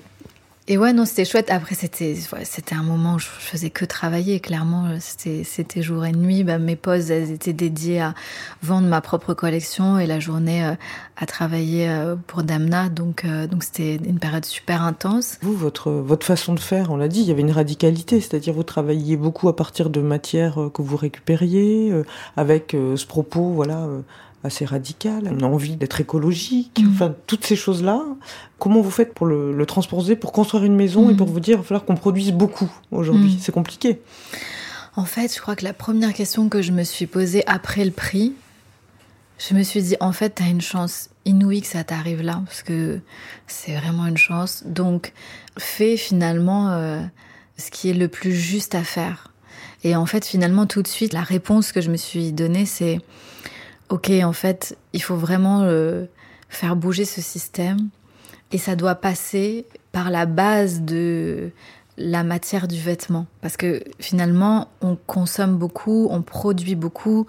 Et ouais, non, c'était chouette. Après, c'était c'était un moment où je faisais que travailler. Clairement, c'était c'était jour et nuit. Bah, mes pauses, elles étaient dédiées à vendre ma propre collection et la journée euh, à travailler euh, pour Damna. Donc euh, donc c'était une période super intense. Vous, votre, votre façon de faire, on l'a dit, il y avait une radicalité, c'est-à-dire vous travailliez beaucoup à partir de matières euh, que vous récupériez, avec ce propos, voilà, assez radical, une envie d'être écologique, Mhm. enfin, toutes ces choses-là. Comment vous faites pour le, le transposer, pour construire une maison et Mhm. pour vous dire, il va falloir qu'on produise beaucoup aujourd'hui? Mhm. C'est compliqué. En fait, je crois que la première question que je me suis posée après le prix, je me suis dit, en fait, t'as une chance inouïe que ça t'arrive là, parce que c'est vraiment une chance. Donc, fais finalement euh, ce qui est le plus juste à faire. Et en fait, finalement, tout de suite, la réponse que je me suis donnée, c'est, ok, en fait, il faut vraiment euh, faire bouger ce système, et ça doit passer par la base de la matière du vêtement. Parce que finalement, on consomme beaucoup, on produit beaucoup,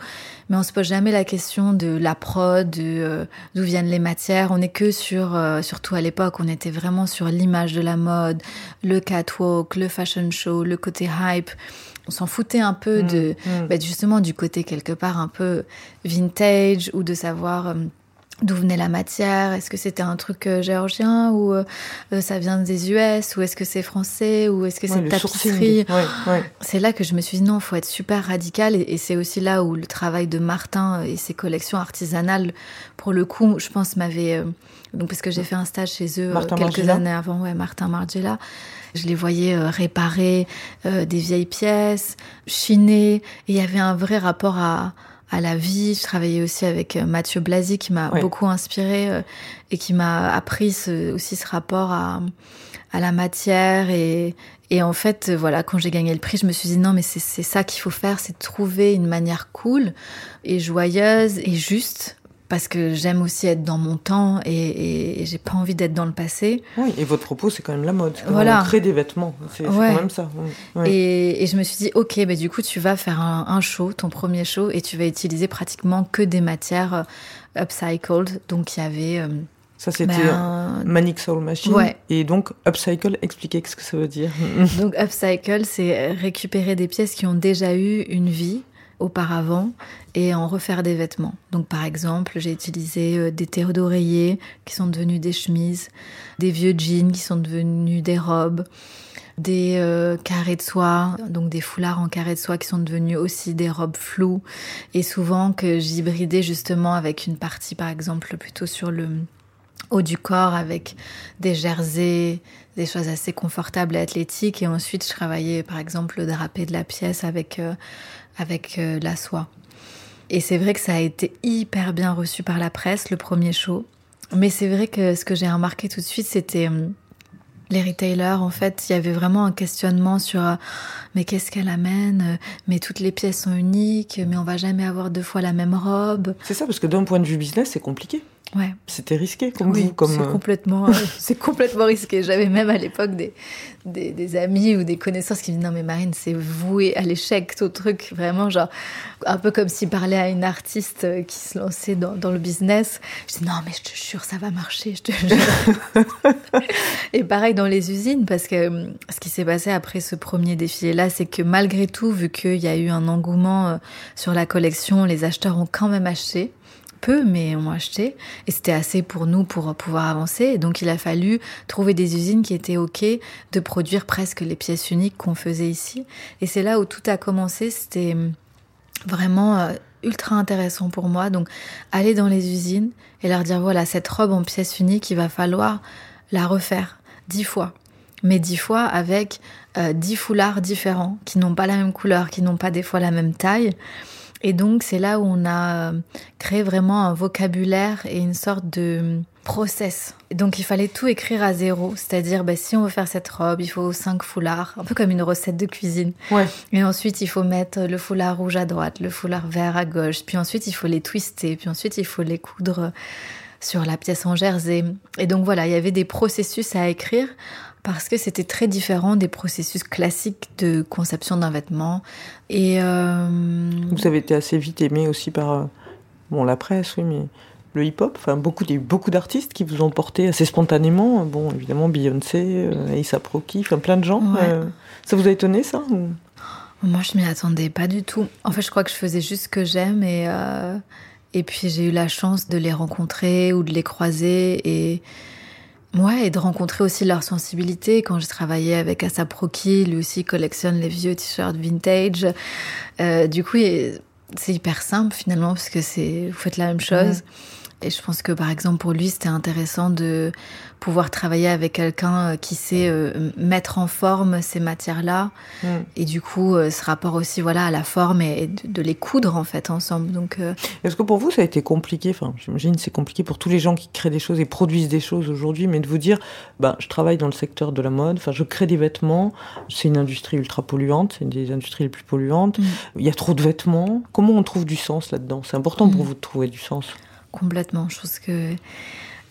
mais on se pose jamais la question de la prod, euh, d'où viennent les matières. On n'est que sur, euh, surtout à l'époque, on était vraiment sur l'image de la mode, le catwalk, le fashion show, le côté hype. On s'en foutait un peu de, Mm. bah, justement du côté quelque part un peu vintage ou de savoir euh, d'où venait la matière? Est-ce que c'était un truc euh, géorgien ou euh, euh, ça vient des US ou est-ce que c'est français ou est-ce que c'est tapisserie? Ouais, ouais. c'est là que je me suis dit non, faut être super radical et, et c'est aussi là où le travail de Martin et ses collections artisanales, pour le coup, je pense m'avait euh, donc parce que j'ai fait un stage chez eux euh, Martin quelques Margiela années avant, ouais, Martin Margiela. Je les voyais euh, réparer euh, des vieilles pièces, chiner, et il y avait un vrai rapport à à la vie. Je travaillais aussi avec euh, Mathieu Blasi qui m'a beaucoup inspiré euh, et qui m'a appris ce- aussi ce rapport à à la matière et, et en fait, voilà, quand j'ai gagné le prix, je me suis dit non, mais c'est ça qu'il faut faire, c'est trouver une manière cool et joyeuse et juste parce que j'aime aussi être dans mon temps et, et, j'ai pas envie d'être dans le passé. Oui, et votre propos, c'est quand même la mode. Voilà. On crée des vêtements, c'est quand même ça. Et, et, je me suis dit, ok, bah, du coup, tu vas faire un, un, show, ton premier show, et tu vas utiliser pratiquement que des matières euh, upcycled. Donc, il y avait. Euh, ça, c'était ben, Manic Soul Machine. Ouais. Et donc, upcycle, expliquez ce que ça veut dire. *laughs* donc, upcycle, c'est récupérer des pièces qui ont déjà eu une vie auparavant et en refaire des vêtements. Donc par exemple, j'ai utilisé euh, des terres d'oreiller qui sont devenus des chemises, des vieux jeans qui sont devenus des robes, des euh, carrés de soie, donc des foulards en carré de soie qui sont devenus aussi des robes floues et souvent que j'hybridais justement avec une partie par exemple plutôt sur le haut du corps avec des jerseys, des choses assez confortables et athlétiques et ensuite je travaillais par exemple le drapé de la pièce avec euh, avec euh, la soie. Et c'est vrai que ça a été hyper bien reçu par la presse, le premier show. Mais c'est vrai que ce que j'ai remarqué tout de suite, c'était hum, les retailers, en fait, il y avait vraiment un questionnement sur euh, mais qu'est-ce qu'elle amène? Mais toutes les pièces sont uniques, mais on va jamais avoir deux fois la même robe. C'est ça, parce que d'un point de vue business, c'est compliqué. Ouais. C'était risqué comme vous, comme c'est euh, complètement, *laughs* c'est complètement risqué. J'avais même à l'époque des, des, des, amis ou des connaissances qui me disaient non mais Marine c'est voué à l'échec tout truc vraiment genre un peu comme s'il parlait à une artiste euh, qui se lançait dans, dans le business. Je dis non mais je te jure ça va marcher, je te jure. *laughs* Et pareil dans les usines parce que euh, ce qui s'est passé après ce premier défilé là, c'est que malgré tout vu qu'il y a eu un engouement sur la collection, les acheteurs ont quand même acheté peu, mais on acheté. Et c'était assez pour nous pour pouvoir avancer. donc il a fallu trouver des usines qui étaient OK de produire presque les pièces uniques qu'on faisait ici. Et c'est là où tout a commencé. C'était vraiment euh, ultra intéressant pour moi. Donc aller dans les usines et leur dire voilà, cette robe en pièce unique, il va falloir la refaire dix fois. Mais dix fois avec euh, dix foulards différents qui n'ont pas la même couleur, qui n'ont pas des fois la même taille. Et donc c'est là où on a euh, créé vraiment un vocabulaire et une sorte de process. donc il fallait tout écrire à zéro, c'est-à-dire bah, si on veut faire cette robe, il faut cinq foulards, un peu comme une recette de cuisine. Ouais. Et ensuite il faut mettre le foulard rouge à droite, le foulard vert à gauche, puis ensuite il faut les twister, puis ensuite il faut les coudre sur la pièce en jersey. Et donc voilà, il y avait des processus à écrire parce que c'était très différent des processus classiques de conception d'un vêtement. Et euh, vous avez été assez vite aimé aussi par euh, bon la presse, oui, mais le hip-hop. Enfin, beaucoup, beaucoup d'artistes qui vous ont porté assez spontanément. Bon, évidemment Beyoncé, euh, Aïssa Proki, enfin plein de gens. ça vous a étonné ça Moi, je m'y attendais pas du tout. En fait, je crois que je faisais juste ce que j'aime et et puis j'ai eu la chance de les rencontrer ou de les croiser et Ouais, et de rencontrer aussi leur sensibilité. Quand j'ai travaillé avec Asa Proki, lui aussi collectionne les vieux t-shirts vintage. Euh, du coup, c'est hyper simple finalement parce que c'est vous faites la même chose. Et je pense que par exemple pour lui, c'était intéressant de pouvoir travailler avec quelqu'un euh, qui sait euh, mettre en forme ces matières-là. Mm. Et du coup, euh, ce rapport aussi voilà, à la forme et de, les coudre en fait ensemble. Donc, Est-ce que pour vous, ça a été compliqué? Enfin, j'imagine c'est compliqué pour tous les gens qui créent des choses et produisent des choses aujourd'hui, mais de vous dire, ben, je travaille dans le secteur de la mode, enfin, je crée des vêtements, c'est une industrie ultra polluante, c'est une des industries les plus polluantes, mm. il y a trop de vêtements. Comment on trouve du sens là-dedans? C'est important pour mm. vous de trouver du sens Complètement. Je pense que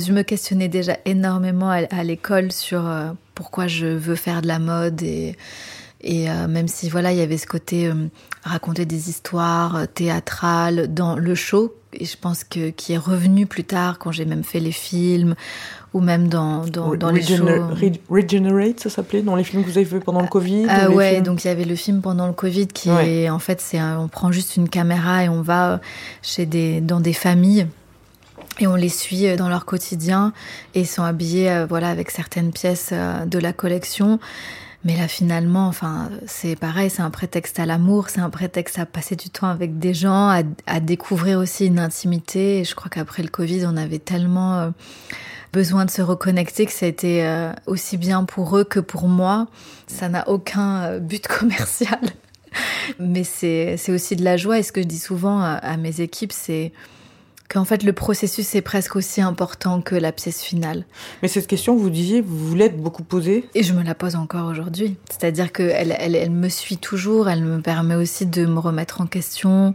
je me questionnais déjà énormément à, l'école sur euh, pourquoi je veux faire de la mode et, et euh, même si voilà il y avait ce côté euh, raconter des histoires théâtrales dans le show et je pense que qui est revenu plus tard quand j'ai même fait les films ou même dans dans, dans les shows Regenerate ça s'appelait dans les films que vous avez fait pendant le Covid ah ouais donc il y avait le film pendant le Covid qui est en fait c'est on prend juste une caméra et on va chez des dans des familles et on les suit euh, dans leur quotidien et ils sont habillés euh, voilà avec certaines pièces euh, de la collection. Mais là finalement enfin c'est pareil c'est un prétexte à l'amour c'est un prétexte à passer du temps avec des gens à, découvrir aussi une intimité. Et je crois qu'après le Covid on avait tellement besoin de se reconnecter que ça a été aussi bien pour eux que pour moi. Ça n'a aucun but *laughs* commercial. Mais c'est aussi de la joie. Et ce que je dis souvent à mes équipes c'est qu'en fait le processus est presque aussi important que la pièce finale. Mais cette question, vous disiez, vous l'êtes beaucoup posée Et je me la pose encore aujourd'hui. C'est-à-dire qu'elle elle, elle me suit toujours, elle me permet aussi de me remettre en question,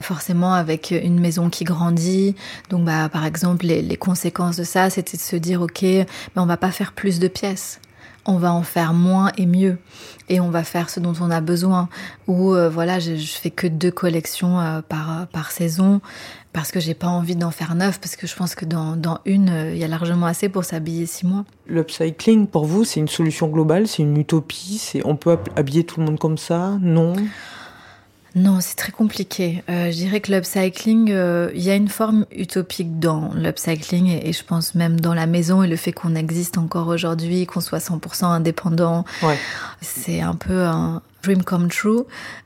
forcément avec une maison qui grandit. Donc bah, par exemple, les, les conséquences de ça, c'était de se dire, ok, mais on va pas faire plus de pièces on va en faire moins et mieux et on va faire ce dont on a besoin ou euh, voilà je, je, fais que deux collections euh, par par saison parce que j'ai pas envie d'en faire neuf parce que je pense que dans, une euh, il y a largement assez pour s'habiller six mois. L'upcycling pour vous c'est une solution globale c'est une utopie c'est on peut habiller tout le monde comme ça? Non? Non, c'est très compliqué. Euh, je dirais que l'upcycling, euh, il y a une forme utopique dans l'upcycling et, et, je pense même dans la maison et le fait qu'on existe encore aujourd'hui, qu'on soit 100% indépendant, ouais. c'est un peu un dream come true.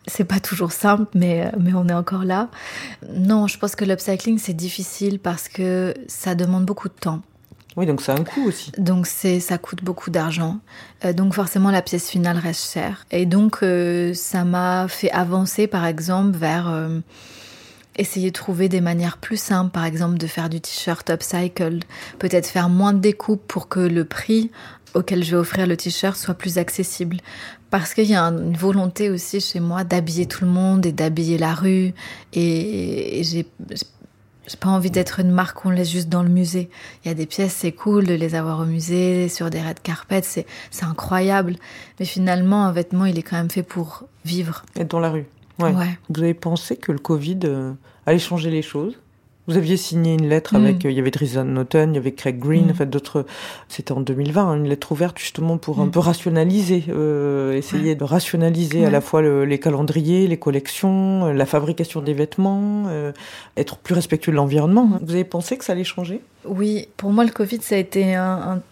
C'est pas toujours simple, mais, mais on est encore là. Non, je pense que l'upcycling, c'est difficile parce que ça demande beaucoup de temps. Oui, donc ça a un coût aussi. Donc c'est ça coûte beaucoup d'argent. Euh, donc forcément la pièce finale reste chère. Et donc euh, ça m'a fait avancer par exemple vers euh, essayer de trouver des manières plus simples, par exemple de faire du t-shirt upcycled, peut-être faire moins de découpes pour que le prix auquel je vais offrir le t-shirt soit plus accessible. Parce qu'il y a une volonté aussi chez moi d'habiller tout le monde et d'habiller la rue. Et, et j'ai j'ai pas envie d'être une marque qu'on laisse juste dans le musée. Il y a des pièces, c'est cool de les avoir au musée, sur des red carpets, c'est, c'est incroyable. Mais finalement, un vêtement, il est quand même fait pour vivre. Être dans la rue. Ouais. ouais. Vous avez pensé que le Covid euh, allait changer les choses? Vous aviez signé une lettre avec, mm. euh, il y avait Drizan Norton, il y avait Craig Green, mm. en fait d'autres, c'était en 2020, hein, une lettre ouverte justement pour mm. un peu rationaliser, euh, essayer de rationaliser à la fois le, les calendriers, les collections, la fabrication des vêtements, euh, être plus respectueux de l'environnement. Vous avez pensé que ça allait changer? Oui, pour moi le Covid ça a été un, un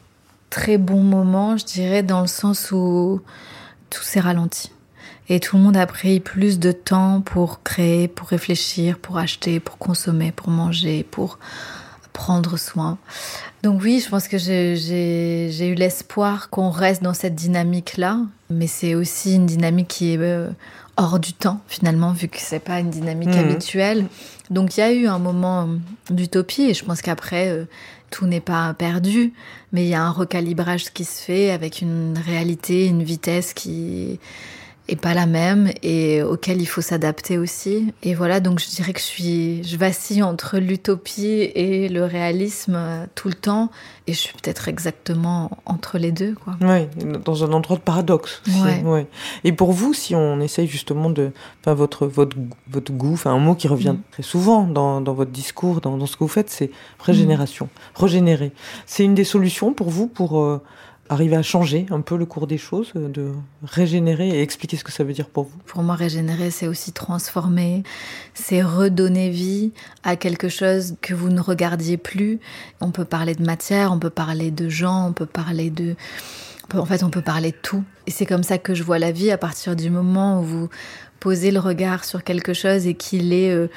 très bon moment, je dirais, dans le sens où tout s'est ralenti et tout le monde a pris plus de temps pour créer, pour réfléchir, pour acheter, pour consommer, pour manger, pour prendre soin. Donc oui, je pense que j'ai eu l'espoir qu'on reste dans cette dynamique-là, mais c'est aussi une dynamique qui est euh, hors du temps finalement, vu que c'est pas une dynamique mmh. habituelle. Donc il y a eu un moment d'utopie et je pense qu'après euh, tout n'est pas perdu, mais il y a un recalibrage qui se fait avec une réalité, une vitesse qui est pas la même et auquel il faut s'adapter aussi. Et voilà, donc je dirais que je suis, je vacille entre l'utopie et le réalisme tout le temps, et je suis peut-être exactement entre les deux, quoi. Oui, dans un endroit de paradoxe. Ouais. ouais. Et pour vous, si on essaye justement de, enfin votre votre votre goût, enfin un mot qui revient mmh. très souvent dans dans votre discours, dans dans ce que vous faites, c'est régénération, mmh. régénérer. C'est une des solutions pour vous pour euh, arriver à changer un peu le cours des choses, de régénérer et expliquer ce que ça veut dire pour vous? Pour moi, régénérer, c'est aussi transformer, c'est redonner vie à quelque chose que vous ne regardiez plus. On peut parler de matière, on peut parler de gens, on peut parler de... En fait, on peut parler de tout. Et c'est comme ça que je vois la vie à partir du moment où vous posez le regard sur quelque chose et qu'il est... Euh,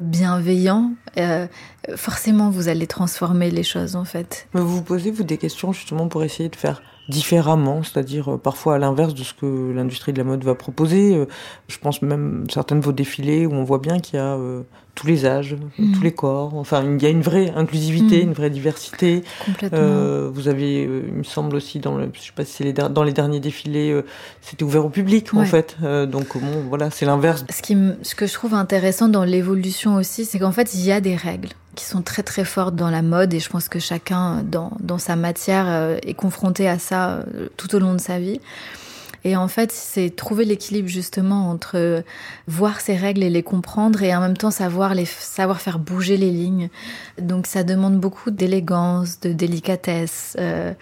bienveillant, euh, forcément vous allez transformer les choses en fait. Mais vous vous posez vous des questions justement pour essayer de faire différemment, c'est-à-dire euh, parfois à l'inverse de ce que l'industrie de la mode va proposer. Euh, je pense même certains de vos défilés où on voit bien qu'il y a euh, tous les âges, mmh. tous les corps. Enfin, il y a une vraie inclusivité, mmh. une vraie diversité. Euh, vous avez, euh, il me semble aussi dans le, je sais pas si c'est les dans les derniers défilés, c'était ouvert au public ouais. en fait. Donc bon, voilà, c'est l'inverse. Ce qui, ce que je trouve intéressant dans l'évolution aussi, c'est qu'en fait il y a des règles sont très très fortes dans la mode et je pense que chacun dans, dans sa matière euh, est confronté à ça euh, tout au long de sa vie. Et en fait, c'est trouver l'équilibre justement entre voir ces règles et les comprendre et en même temps savoir les savoir faire bouger les lignes. Donc ça demande beaucoup d'élégance, de délicatesse euh,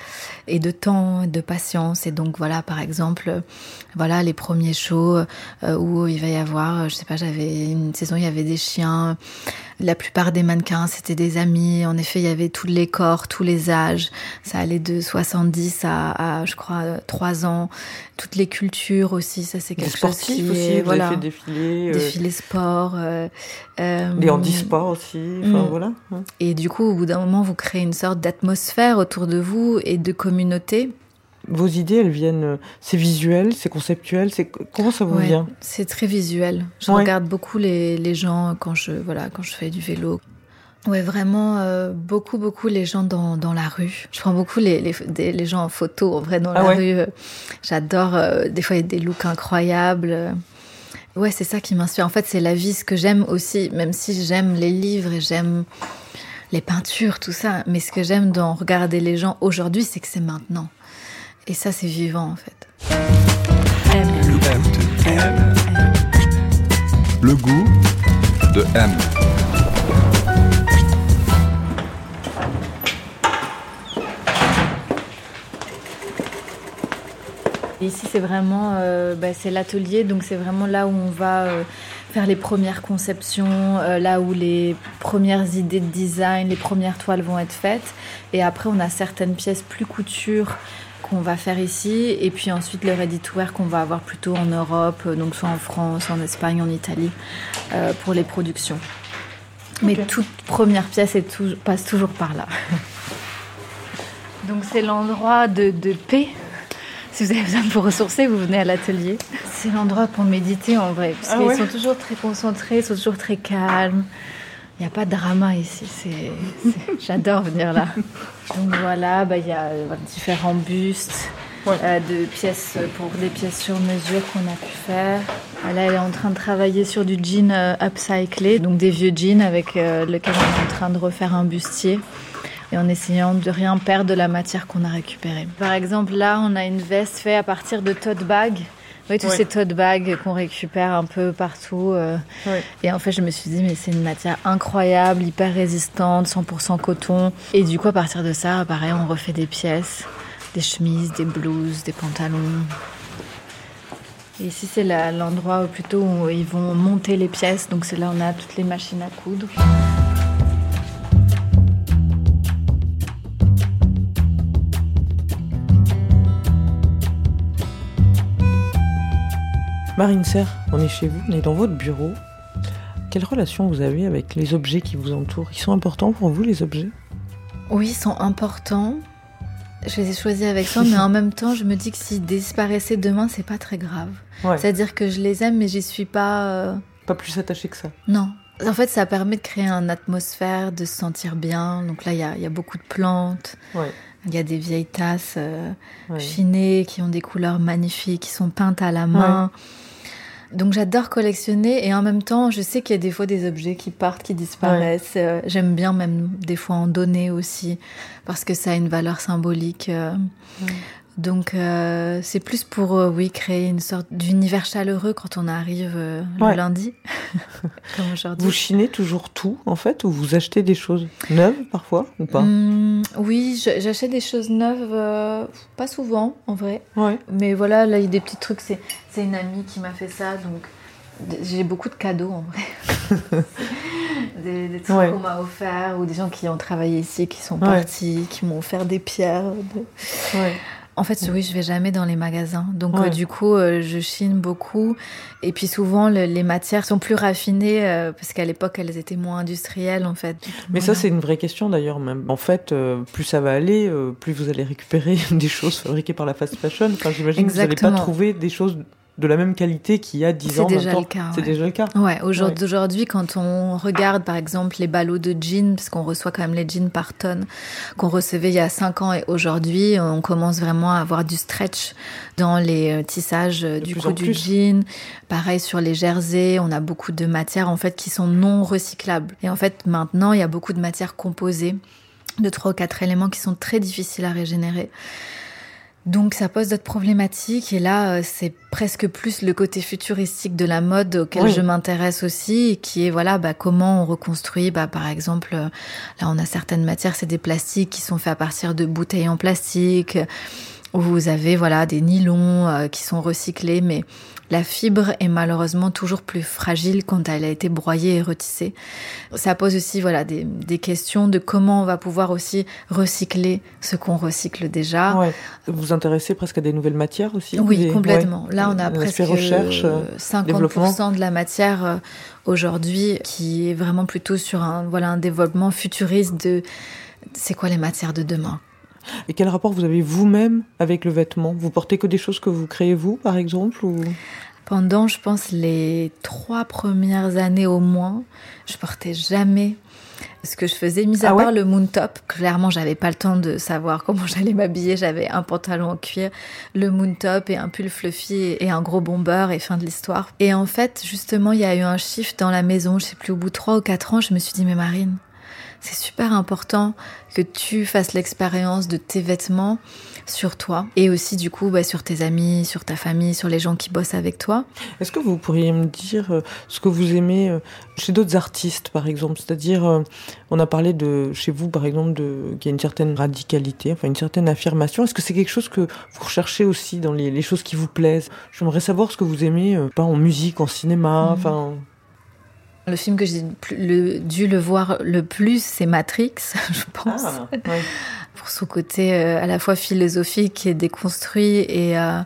et de temps, de patience. Et donc voilà, par exemple, voilà les premiers shows euh, où il va y avoir, je sais pas, j'avais une saison, il y avait des chiens. La plupart des mannequins, c'était des amis. En effet, il y avait tous les corps, tous les âges. Ça allait de 70 à, à je crois, 3 ans. Toutes les cultures aussi, ça c'est quelque chose qui aussi, est... Vous voilà, avez fait défiler, défilé sport. Euh, euh, les handisports aussi, enfin mm. voilà. Et du coup, au bout d'un moment, vous créez une sorte d'atmosphère autour de vous et de communauté. Vos idées, elles viennent, c'est visuel, c'est conceptuel, c'est comment ça vous ouais, vient? C'est très visuel. Je ouais. regarde beaucoup les, les gens quand je voilà quand je fais du vélo. Ouais, vraiment euh, beaucoup, beaucoup les gens dans, dans la rue. Je prends beaucoup les, les, des- les gens en photo, en vrai, dans Ah la ouais? rue. Euh, J'adore, euh, des fois, il y a des looks incroyables. Euh, Ouais, c'est ça qui m'inspire. En fait, c'est la vie, ce que j'aime aussi, même si j'aime les livres et j'aime les peintures, tout ça. Mais ce que j'aime dans regarder les gens aujourd'hui, c'est que c'est maintenant. Et ça, c'est vivant, en fait. Le goût de M. Ici, c'est vraiment, euh, bah, c'est l'atelier, donc c'est vraiment là où on va euh, faire les premières conceptions, euh, là où les premières idées de design, les premières toiles vont être faites. Et après, on a certaines pièces plus couture qu'on va faire ici, et puis ensuite le ready-to-wear qu'on va avoir plutôt en Europe, euh, donc soit en France, en Espagne, en Italie, euh, pour les productions. Mais toute première pièce est passe toujours par là. *laughs* Donc c'est l'endroit de, de paix. Si vous avez besoin de vous ressourcer, vous venez à l'atelier. C'est l'endroit pour méditer en vrai. Parce Ah qu'ils ouais sont toujours très concentrés, ils sont toujours très calmes. Il n'y a pas de drama ici. J'adore venir là. Donc voilà, bah, il y a euh, différents bustes. Ouais. euh, de pièces pour des pièces sur mesure qu'on a pu faire. Ah, Là, elle est en train de travailler sur du jean euh, upcyclé, donc des vieux jeans avec euh, lequel on est en train de refaire un bustier et en essayant de rien perdre de la matière qu'on a récupérée. Par exemple, là, on a une veste faite à partir de tote bags. Tous ces tote bags qu'on récupère un peu partout. euh, et en fait, je me suis dit, mais c'est une matière incroyable, hyper résistante, 100% coton. Et du coup, à partir de ça, pareil, on refait des pièces, des chemises, des blouses, des pantalons. Et ici, c'est l'endroit où plutôt où ils vont monter les pièces. Donc, c'est là où on a toutes les machines à coudre. Marine Serre, on est chez vous, on est dans votre bureau. Quelle relation vous avez avec les objets qui vous entourent? Ils sont importants pour vous, les objets? Oui, ils sont importants. Je les ai choisis avec soin, mais en même temps, je me dis que s'ils disparaissaient demain, c'est pas très grave. Ouais. C'est-à-dire que je les aime, mais j'y suis pas. euh, Pas plus attaché que ça. Non. En fait, ça permet de créer une atmosphère, de se sentir bien. Donc là, il y a, il y a beaucoup de plantes. Ouais. Il y a des vieilles tasses euh, Ouais. chinées qui ont des couleurs magnifiques, qui sont peintes à la main. Donc j'adore collectionner et en même temps, je sais qu'il y a des fois des objets qui partent, qui disparaissent. Euh, J'aime bien même des fois en donner aussi parce que ça a une valeur symbolique. euh. Ouais. Donc euh, c'est plus pour euh, oui créer une sorte d'univers chaleureux quand on arrive euh, Ouais. le lundi, *laughs* comme aujourd'hui. Vous chinez toujours tout, en fait, ou vous achetez des choses neuves, parfois, ou pas? Hum, oui, j'achète des choses neuves, pas souvent en vrai. Ouais. Mais voilà, là il y a des petits trucs. C'est c'est une amie qui m'a fait ça, donc j'ai beaucoup de cadeaux en vrai. *laughs* des, des trucs Ouais. qu'on m'a offert ou des gens qui ont travaillé ici, qui sont Ouais. partis, qui m'ont offert des pierres. de- Ouais. En fait, oui, je vais jamais dans les magasins. Donc, Ouais. euh, du coup, euh, je chine beaucoup. Et puis, souvent, le- les matières sont plus raffinées euh, parce qu'à l'époque, elles étaient moins industrielles, en fait. Mais ça, c'est une vraie question d'ailleurs. Même en fait, plus ça va aller, plus vous allez récupérer *laughs* des choses fabriquées par la fast fashion. Enfin, j'imagine que vous n'allez pas trouver des choses de la même qualité qu'il y a 10 C'est ans. déjà 20 ans. le cas, C'est ouais. déjà le cas. Ouais, aujourd'hui, Ouais. quand on regarde par exemple les ballots de jeans, parce qu'on reçoit quand même les jeans par tonne, qu'on recevait il y a 5 ans et aujourd'hui, on commence vraiment à avoir du stretch dans les euh, tissages euh, De du coup du jean. Pareil sur les jerseys, on a beaucoup de matières en fait qui sont non recyclables. Et en fait, maintenant, il y a beaucoup de matières composées de trois ou quatre éléments qui sont très difficiles à régénérer. Donc ça pose d'autres problématiques et là euh, c'est presque plus le côté futuristique de la mode auquel Oui. je m'intéresse aussi, qui est voilà bah, comment on reconstruit bah, par exemple euh, là on a certaines matières c'est des plastiques qui sont faits à partir de bouteilles en plastique où vous avez voilà des nylons euh, qui sont recyclés mais la fibre est malheureusement toujours plus fragile quand elle a été broyée et retissée. Ça pose aussi voilà des, des questions de comment on va pouvoir aussi recycler ce qu'on recycle déjà. Ouais. Vous vous intéressez presque à des nouvelles matières aussi Oui, Des- complètement. ouais. Là, on a Un presque aspect recherche, euh, 50% développement. de la matière euh, aujourd'hui qui est vraiment plutôt sur un, voilà, un développement futuriste de c'est quoi les matières de demain. Et quel rapport vous avez vous-même avec le vêtement? Vous portez que des choses que vous créez vous, par exemple ou... Pendant, je pense, les trois premières années au moins, je portais jamais ce que je faisais, mis à Ah part le moon top. Clairement, j'avais pas le temps de savoir comment *laughs* j'allais m'habiller. J'avais un pantalon en cuir, le moon top et un pull fluffy et un gros bomber et fin de l'histoire. Et en fait, justement, il y a eu un shift dans la maison. Je sais plus, au bout de trois ou quatre ans, je me suis dit, mais Marine, c'est super important que tu fasses l'expérience de tes vêtements sur toi et aussi du coup bah, sur tes amis, sur ta famille, sur les gens qui bossent avec toi. Est-ce que vous pourriez me dire euh, ce que vous aimez euh, chez d'autres artistes, par exemple? C'est-à-dire, euh, on a parlé de chez vous, par exemple, de qu'il y a une certaine radicalité, enfin une certaine affirmation. Est-ce que c'est quelque chose que vous recherchez aussi dans les, les choses qui vous plaisent? J'aimerais savoir ce que vous aimez, pas en musique, en cinéma, Mhm. enfin. Le film que j'ai le- dû le voir le plus, c'est Matrix, *laughs* je pense. Ah, ouais. pour son côté euh, à la fois philosophique et déconstruit. Et euh,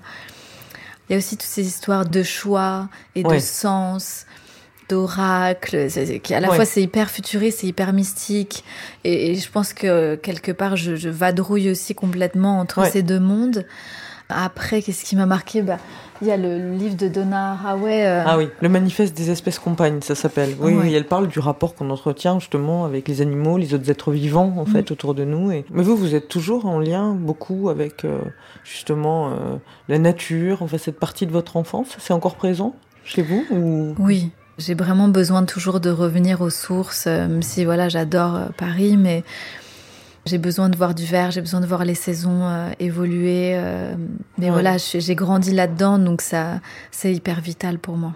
il y a aussi toutes ces histoires de choix et Ouais. de sens, d'oracle, qui à la Ouais. fois c'est hyper futuriste, c'est hyper mystique. Et, et je pense que quelque part je, je vadrouille aussi complètement entre ces deux mondes. Après, qu'est-ce qui m'a marqué? Bah, Il y a le livre de Donna Haraway. euh, Ah oui, le manifeste des espèces compagnes, ça s'appelle. Oui, Ouais. oui, elle parle du rapport qu'on entretient justement avec les animaux, les autres êtres vivants en Mm. fait autour de nous. Et... Mais vous, vous êtes toujours en lien beaucoup avec euh, justement euh, la nature, enfin cette partie de votre enfance. C'est encore présent chez vous ou... Oui, j'ai vraiment besoin toujours de revenir aux sources, même si voilà, j'adore Paris, mais j'ai besoin de voir du vert, j'ai besoin de voir les saisons euh, évoluer. euh, mais Ouais. voilà, j'ai grandi là-dedans, donc ça, c'est hyper vital pour moi.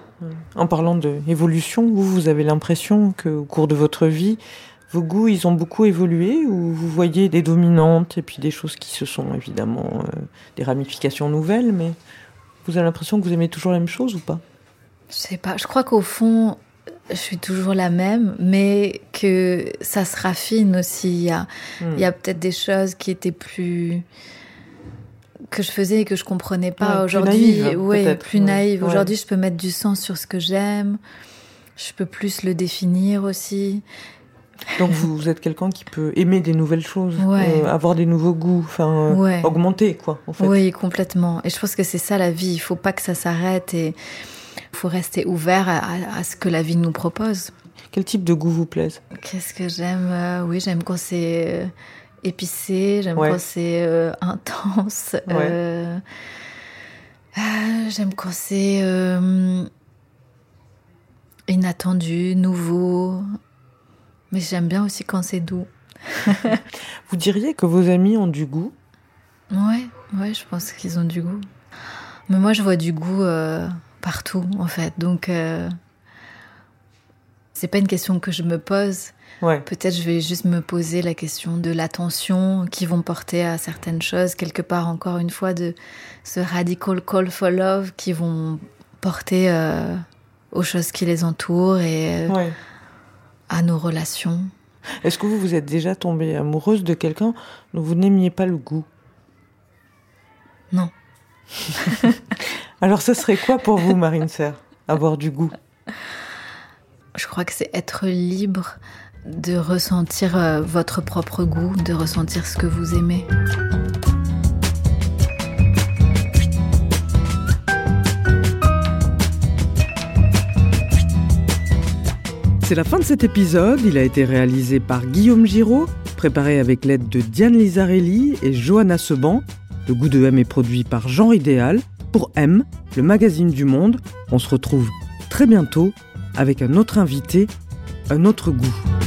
En parlant d'évolution, vous, vous avez l'impression qu'au cours de votre vie, vos goûts, ils ont beaucoup évolué ou vous voyez des dominantes et puis des choses qui se sont évidemment euh, des ramifications nouvelles, mais vous avez l'impression que vous aimez toujours la même chose ou pas? Je sais pas, je crois qu'au fond, je suis toujours la même, mais que ça se raffine aussi. Il y a, Hmm. a peut-être des choses qui étaient plus que je faisais et que je comprenais pas Ouais, plus aujourd'hui. naïve, Ouais, plus Ouais, naïve. ouais. Aujourd'hui, je peux mettre du sens sur ce que j'aime. Je peux plus le définir aussi. Donc vous, vous êtes quelqu'un qui peut aimer des nouvelles choses, Ouais. euh, avoir des nouveaux goûts, enfin euh, Ouais. augmenter quoi en fait. Oui, complètement. Et je pense que c'est ça la vie. Il faut pas que ça s'arrête et il faut rester ouvert à, à- à ce que la vie nous propose. Quel type de goût vous plaise? Qu'est-ce que j'aime Euh, Oui, j'aime quand c'est épicé, j'aime Ouais. quand c'est euh, intense. euh, euh, j'aime quand c'est inattendu, nouveau. Mais j'aime bien aussi quand c'est doux. *laughs* Vous diriez que vos amis ont du goût? Ouais, ouais, je pense qu'ils ont du goût. Mais moi, je vois du goût euh, partout, en fait. Donc, euh, c'est pas une question que je me pose. Ouais. Peut-être je vais juste me poser la question de l'attention qui vont porter à certaines choses, quelque part encore une fois de ce radical call for love qui vont porter euh, aux choses qui les entourent et euh, ouais. à nos relations. Est-ce que vous vous êtes déjà tombée amoureuse de quelqu'un dont vous n'aimiez pas le goût? Non. *laughs* Alors ce serait quoi pour vous, Marine Serre Avoir du goût? Je crois que c'est être libre de ressentir euh, votre propre goût, de ressentir ce que vous aimez. C'est la fin de cet épisode. Il a été réalisé par Guillaume Giraud, préparé avec l'aide de Diane Lizarelli et Johanna Seban. Le goût de M est produit par Jean Idéal pour M, le magazine du monde. On se retrouve très bientôt avec un autre invité, un autre goût.